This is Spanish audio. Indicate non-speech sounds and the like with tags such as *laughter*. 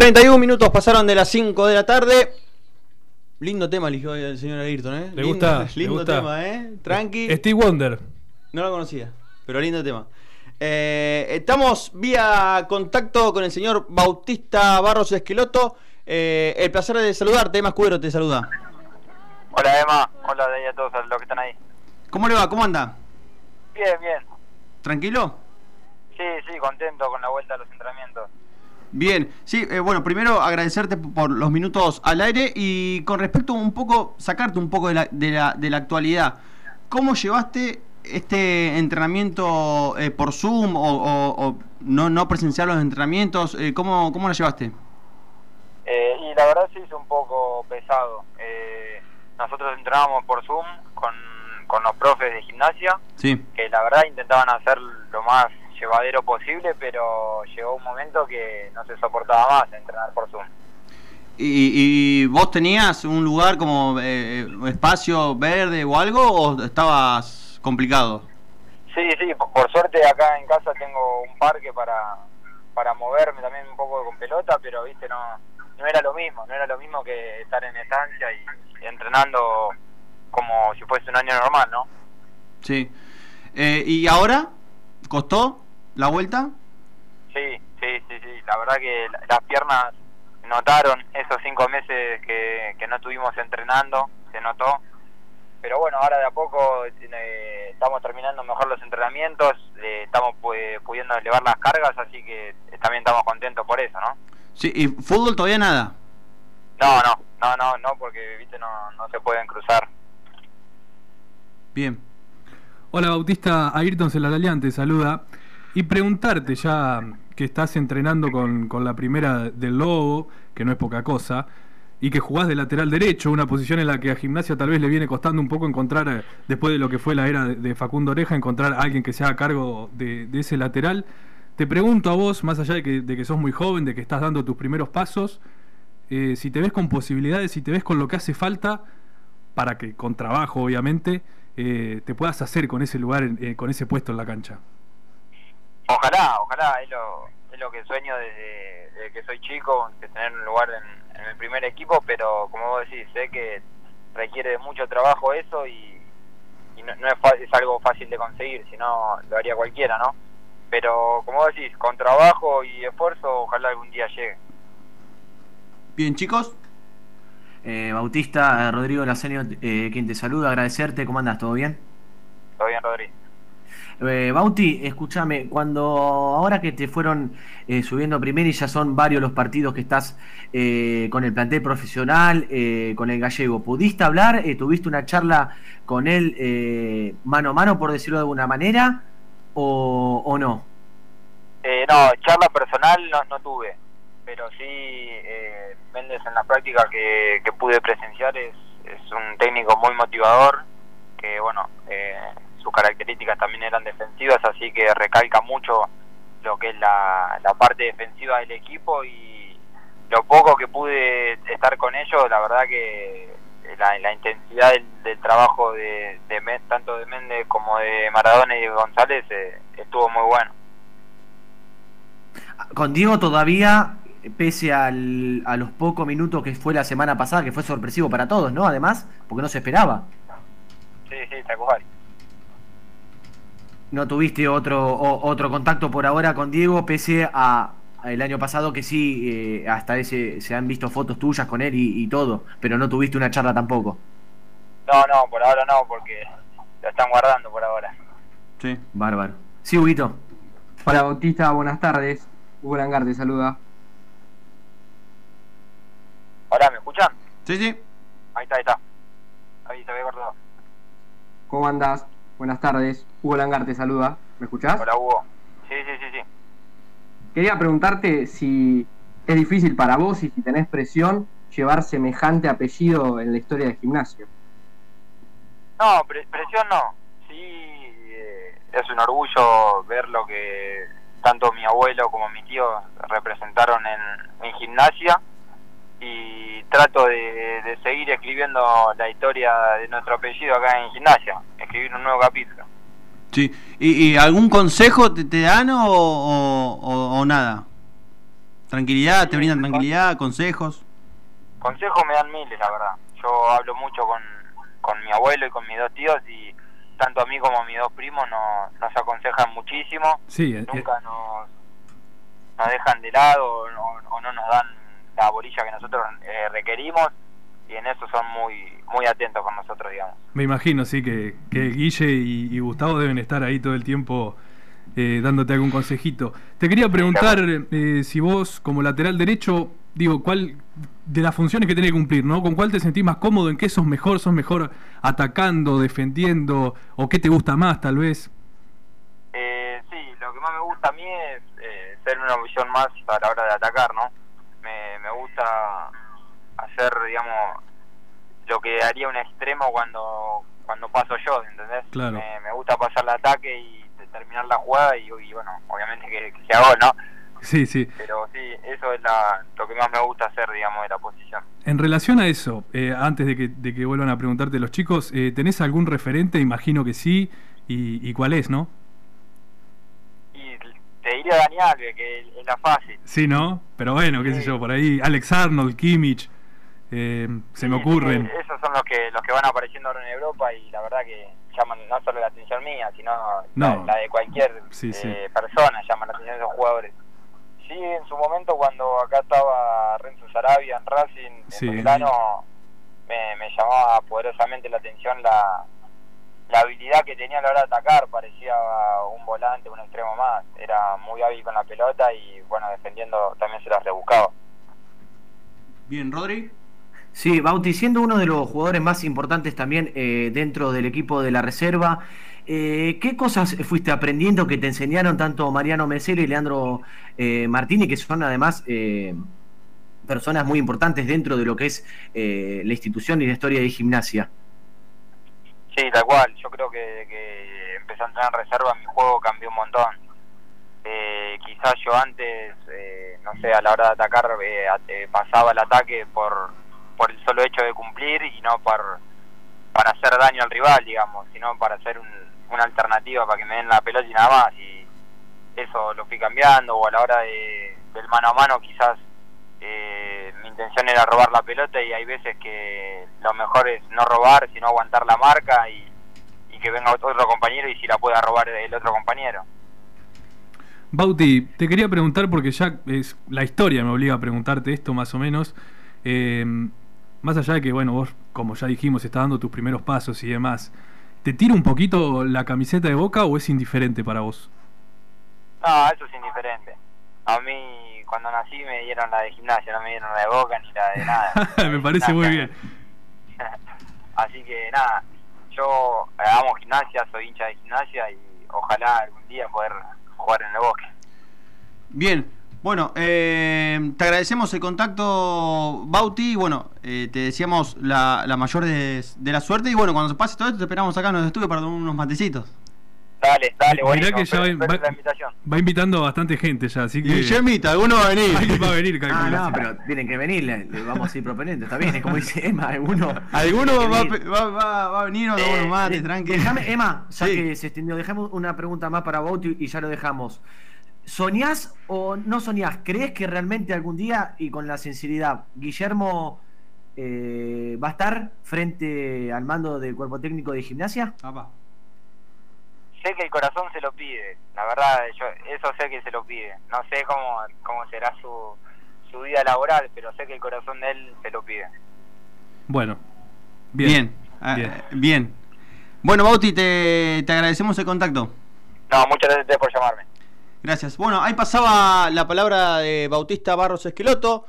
31 minutos pasaron de las 5 de la tarde. Lindo tema eligió el señor Ayrton, ¿eh? ¿Le lindo, gusta? Lindo tema, ¿eh? Tranqui. Steve Wonder. No lo conocía, pero lindo tema. Eh, estamos vía contacto con el señor Bautista Barros Esqueloto. Eh, el placer de saludarte, Emma Escudero te saluda. Hola Emma, hola de ahí a todos los que están ahí. ¿Cómo le va? ¿Cómo anda? Bien, bien. ¿Tranquilo? Sí, sí, contento con la vuelta a los entrenamientos. Bien, sí, eh, bueno, primero agradecerte por los minutos al aire y con respecto un poco, sacarte un poco de la, de la, de la actualidad. ¿Cómo llevaste este entrenamiento eh, por Zoom o, o- o no, no presenciar los entrenamientos? Eh, ¿cómo, ¿Cómo lo llevaste? Eh, y la verdad se hizo un poco pesado. Eh, nosotros entrenábamos por Zoom con, con los profes de gimnasia, Sí. que la verdad intentaban hacer lo más llevadero posible, pero llegó un momento que no se soportaba más entrenar por Zoom. ¿Y, y vos tenías un lugar como eh, espacio verde o algo o estabas complicado? Sí, sí, por, por suerte acá en casa tengo un parque para, para moverme también un poco con pelota, pero viste, no, no era lo mismo, no era lo mismo que estar en estancia y, y entrenando como si fuese un año normal, ¿no? Sí. Eh, ¿Y ahora? ¿Costó la vuelta? Sí, sí, sí, sí, la verdad que la- las piernas notaron esos cinco meses que, que no estuvimos entrenando, se notó. Pero bueno, ahora de a poco eh, estamos terminando mejor los entrenamientos, eh, estamos pu- pudiendo elevar las cargas, así que también estamos contentos por eso, ¿no? Sí, ¿y fútbol todavía nada? No, no, no, no, no, porque viste no, no se pueden cruzar. Bien. Hola Bautista, Ayrton Celaralian te saluda. Y preguntarte ya que estás entrenando con, con la primera del Lobo, que no es poca cosa, y que jugás de lateral derecho, una posición en la que a Gimnasia tal vez le viene costando un poco encontrar, eh, después de lo que fue la era de, Facundo Oreja, encontrar a alguien que se haga cargo de, ese lateral. Te pregunto a vos, más allá de que, de que sos muy joven, de que estás dando tus primeros pasos, eh, si te ves con posibilidades, si te ves con lo que hace falta para que, con trabajo obviamente, eh, te puedas hacer con ese lugar, eh, con ese puesto en la cancha. Ojalá, ojalá, es lo, es lo que sueño desde, que soy chico, de tener un lugar en, en el primer equipo, pero como vos decís, sé que requiere de mucho trabajo eso y, no, no es, es algo fácil de conseguir, si no lo haría cualquiera, ¿no? Pero como vos decís, con trabajo y esfuerzo, ojalá algún día llegue. Bien, chicos. Eh, Bautista, eh, Rodrigo Lacenio, eh, quien te saluda, agradecerte, ¿cómo andas? ¿Todo bien? Eh, Bauti, escúchame, cuando ahora que te fueron eh, subiendo a primera y ya son varios los partidos que estás eh, con el plantel profesional, eh, con el gallego, ¿pudiste hablar? Eh, ¿Tuviste una charla con él eh, mano a mano, por decirlo de alguna manera, o, o no? No, charla personal no, tuve, pero sí Méndez en la práctica que, que pude presenciar es, es un técnico muy motivador, que bueno, eh, sus características también eran defensivas, así que recalca mucho lo que es la, la parte defensiva del equipo y lo poco que pude estar con ellos, la verdad que la, la intensidad del, del trabajo de, de tanto de Méndez como de Maradona y de González eh, estuvo muy bueno. Con Diego todavía, pese al- a los pocos minutos que fue la semana pasada, que fue sorpresivo para todos, ¿no? Además, porque no se esperaba. Sí, sí, tal cual. No tuviste otro, o- otro contacto por ahora con Diego, pese a, a el año pasado que sí, eh, hasta ese se han visto fotos tuyas con él y, y todo, pero no tuviste una charla tampoco. No, no, por ahora no, porque lo están guardando por ahora. Sí. Bárbaro. Sí, Huguito. Hola Bautista, buenas tardes. Hugo Langar te saluda. Hola, ¿me escuchan? Sí, sí. Ahí está, ahí está. Ahí se ve cortado. ¿Cómo andás? Buenas tardes. Hugo Langar te saluda. ¿Me escuchás? Hola, Hugo. Sí, sí, sí, sí. Quería preguntarte si es difícil para vos y si tenés presión llevar semejante apellido en la historia del gimnasio. No, pre- presión no. Sí, eh, es un orgullo ver lo que tanto mi abuelo como mi tío representaron en, en gimnasia y trato de, de seguir escribiendo la historia de nuestro apellido acá en gimnasia, escribir un nuevo capítulo. Sí. ¿Y, y algún consejo te, te dan o, o- o- o nada? Tranquilidad, te brindan tranquilidad, consejos. Consejos me dan miles, la verdad. Yo hablo mucho con, con mi abuelo y con mis dos tíos y tanto a mí como a mis dos primos nos, nos aconsejan muchísimo. Sí, eh, Nunca nos, nos dejan de lado o no, o no nos dan la bolilla que nosotros eh, requerimos y en eso son muy muy atentos con nosotros, digamos. me imagino, sí, que, que Guille y, y Gustavo deben estar ahí todo el tiempo eh, dándote algún consejito. Te quería preguntar eh, si vos, como lateral derecho, digo, cuál de las funciones que tenés que cumplir, ¿no? ¿Con cuál te sentís más cómodo? ¿En qué sos mejor? ¿Sos mejor atacando, defendiendo? ¿O qué te gusta más, tal vez? Eh, sí, lo que más me gusta a mí es eh, ser una opción más a la hora de atacar, ¿no? Gusta hacer, digamos, lo que haría un extremo cuando cuando paso yo, ¿entendés? Claro. Me, me gusta pasar el ataque y te- terminar la jugada y, y bueno, obviamente que, que sea gol, ¿no? Sí, sí. Pero sí, eso es la, lo que más me gusta hacer, digamos, de la posición. En relación a eso, eh, antes de que, de que vuelvan a preguntarte los chicos, eh, ¿tenés algún referente? Imagino que sí. ¿Y, y cuál es, no? Diría Dani Alves, que es la fácil. Sí, ¿no? Pero bueno, qué sé yo, por ahí. Alex Arnold, Kimmich, eh, se me ocurren. sí, esos son los que los que van apareciendo ahora en Europa y la verdad que llaman no solo la atención mía, sino No. la, la de cualquier eh, persona, llaman la atención de esos jugadores. Sí, en su momento cuando acá estaba Renzo Sarabia en Racing, en Belgrano, me, me llamaba poderosamente la atención la, la habilidad que tenía a la hora de atacar, parecía un volante, un extremo más, era muy hábil con la pelota y bueno, defendiendo también se las rebuscaba. Bien, Rodri. Sí, Bauti, siendo uno de los jugadores más importantes también eh, dentro del equipo de la reserva, eh, ¿qué cosas fuiste aprendiendo que te enseñaron tanto Mariano Mesero y Leandro eh, Martini, que son además eh, personas muy importantes dentro de lo que es eh, la institución y la historia de gimnasia? Sí, tal cual. Yo creo que, que empecé a entrenar en reserva, mi juego cambió un montón. Eh, quizás yo antes, eh, no sé, a la hora de atacar, eh, pasaba el ataque por, por el solo hecho de cumplir y no por, para hacer daño al rival, digamos, sino para hacer un- una alternativa para que me den la pelota y nada más. Y eso lo fui cambiando, o a la hora de, del mano a mano, quizás eh, mi intención era robar la pelota y hay veces que lo mejor es no robar, sino aguantar la marca y, y que venga otro compañero y si la pueda robar el otro compañero. Bauti, te quería preguntar porque ya es la historia me obliga a preguntarte esto más o menos. Eh, más allá de que, bueno, vos, como ya dijimos, estás dando tus primeros pasos y demás, ¿te tira un poquito la camiseta de boca o es indiferente para vos? No, eso es indiferente. A mí cuando nací me dieron la de gimnasia, no me dieron la de boca ni la de nada. *laughs* me parece muy bien. *laughs* Así que nada, yo eh, amo gimnasia, soy hincha de gimnasia y ojalá algún día poder jugar en el bosque. Bien, bueno, eh, te agradecemos el contacto, Bauti. y Bueno, eh, te deseamos la, la mayor de, de la suerte. Y bueno, cuando se pase todo esto, te esperamos acá en los estudios para tomar unos matecitos. Dale, dale, Mirá buenísimo, que ya va- invitando bastante gente ya, así que. Guillemita, alguno va a venir. Alguien va a venir, *laughs* Ah, calculo. no, pero tienen que venir, le, le vamos a ir proponiendo, está bien, es como dice Emma, alguno. *laughs* Alguno va, a venir. pe- va, va- va a venir o tomar unos mates, Eh, tranqui. Déjame, Emma, ya Sí. que se extendió, dejamos una pregunta más para Bauti y ya lo dejamos. ¿Soñás o no soñás? ¿Crees que realmente algún día, y con la sinceridad, Guillermo eh, va a estar frente al mando del cuerpo técnico de gimnasia? Papá. Sé que el corazón se lo pide, la verdad, yo eso sé que se lo pide. No sé cómo, cómo será su, su vida laboral, pero sé que el corazón de él se lo pide. Bueno. Bien, ah, Bien. eh, bien. Bueno, Bauti, te, te agradecemos el contacto. No, muchas gracias a ustedes por llamarme. Gracias. Bueno, ahí pasaba la palabra de Bautista Barros Esqueloto.